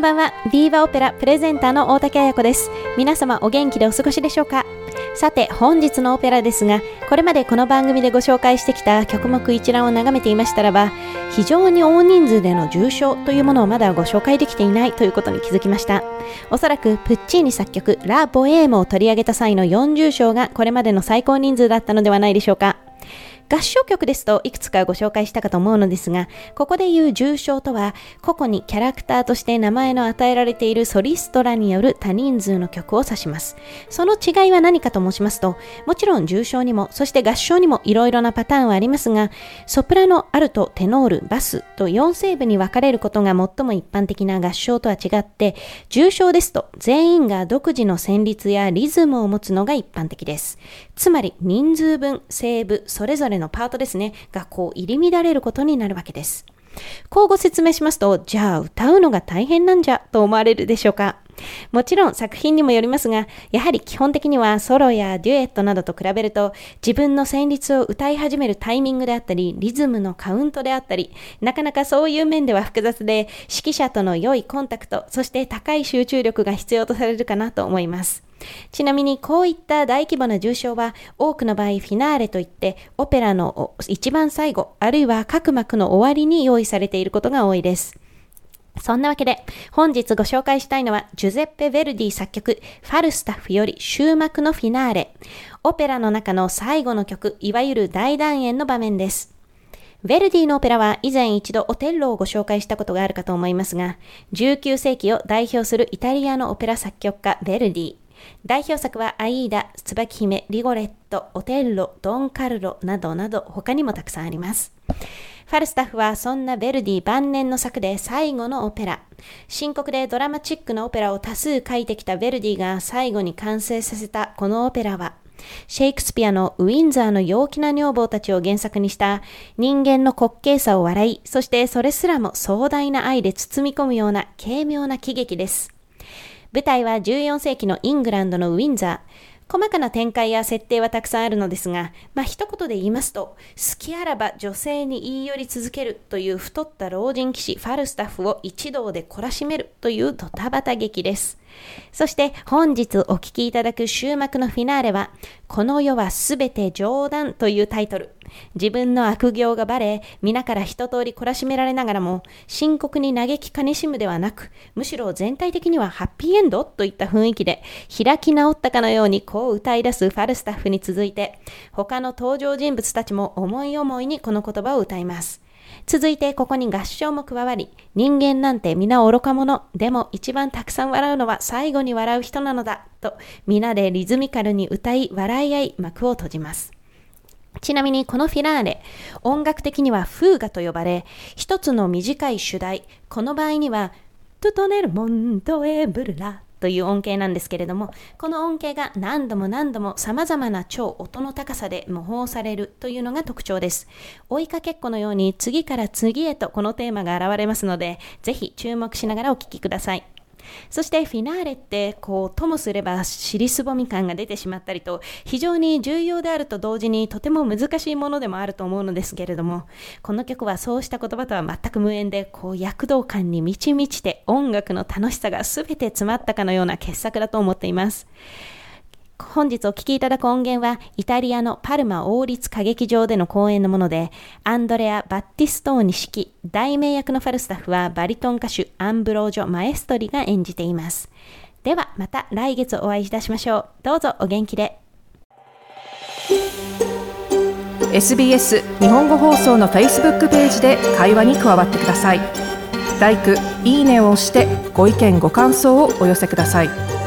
んばんは。ビーバオペラプレゼンターの大竹彩子です。皆様お元気でお過ごしでしょうか？さて、本日のオペラですが、これまでこの番組でご紹介してきた曲目一覧を眺めていましたらば、非常に大人数での重賞というものをまだご紹介できていないということに気づきました。おそらくプッチーニ作曲ラ・ボエームを取り上げた際の40賞がこれまでの最高人数だったのではないでしょうか。合唱曲ですといくつかご紹介したかと思うのですが、ここで言う重賞とは、個々にキャラクターとして名前の与えられているソリストらによる多人数の曲を指します。その違いは何かと申しますと、もちろん重賞にも、そして合唱にもいろいろなパターンはありますが、ソプラノ、アルト、テノール、バスと4声部に分かれることが最も一般的な合唱とは違って、重賞ですと全員が独自の旋律やリズムを持つのが一般的です。つまり人数分、声部、それぞれのパートですね、がこう入り乱れることになるわけです。こうご説明しますと、じゃあ歌うのが大変なんじゃ？と思われるでしょうか。もちろん作品にもよりますが、やはり基本的にはソロやデュエットなどと比べると、自分の旋律を歌い始めるタイミングであったり、リズムのカウントであったり、なかなかそういう面では複雑で、指揮者との良いコンタクト、そして高い集中力が必要とされるかなと思います。ちなみにこういった大規模な重賞は多くの場合フィナーレといってオペラの一番最後あるいは各幕の終わりに用意されていることが多いです。そんなわけで本日ご紹介したいのはジュゼッペ・ヴェルディ作曲ファルスタッフより終幕のフィナーレオペラの中の最後の曲いわゆる大団円の場面です。ヴェルディのオペラは以前一度オテッロをご紹介したことがあるかと思いますが、19世紀を代表するイタリアのオペラ作曲家ヴェルディ。代表作はアイーダ、椿姫、リゴレット、オテッロ、ドンカルロなどなど他にもたくさんあります。ファルスタッフはそんなヴェルディ晩年の作で最後のオペラ。深刻でドラマチックなオペラを多数書いてきたヴェルディが最後に完成させたこのオペラは、シェイクスピアのウィンザーの陽気な女房たちを原作にした人間の滑稽さを笑い、そしてそれすらも壮大な愛で包み込むような軽妙な喜劇です。舞台は14世紀のイングランドのウィンザー。細かな展開や設定はたくさんあるのですが、まあ一言で言いますと、好きあらば女性に言い寄り続けるという太った老人騎士ファルスタッフを一同で懲らしめるというドタバタ劇です。そして本日お聴きいただく終幕のフィナーレは、この世はすべて冗談というタイトル。自分の悪行がバレ、皆から一通り懲らしめられながらも、深刻に嘆き悲しむではなく、むしろ全体的にはハッピーエンドといった雰囲気で、開き直ったかのようにこう歌い出すファルスタッフに続いて、他の登場人物たちも思い思いにこの言葉を歌います。続いてここに合唱も加わり、人間なんて皆愚か者、でも一番たくさん笑うのは最後に笑う人なのだ、と皆でリズミカルに歌い笑い合い幕を閉じます。ちなみにこのフィナーレ、音楽的にはフーガと呼ばれ、一つの短い主題、この場合には、トトネルモントエブルラという音形なんですけれども、この音形が何度も何度も様々な超音の高さで模倣されるというのが特徴です。追いかけっこのように次から次へとこのテーマが現れますので、ぜひ注目しながらお聴きください。そしてフィナーレってこうともすれば尻すぼみ感が出てしまったりと非常に重要であると同時にとても難しいものでもあると思うのですけれどもこの曲はそうした言葉とは全く無縁でこう躍動感に満ち満ちて音楽の楽しさが全て詰まったかのような傑作だと思っています。本日お聴きいただく音源は、イタリアのパルマ王立歌劇場での公演のもので、アンドレア・バッティストーニ指揮、大名役のファルスタッフはバリトン歌手アンブロージョ・マエストリが演じています。ではまた来月お会いいたしましょう。どうぞお元気で。SBS 日本語放送の Facebook ページで会話に加わってください「LIKE」「いいね」を押してご意見ご感想をお寄せください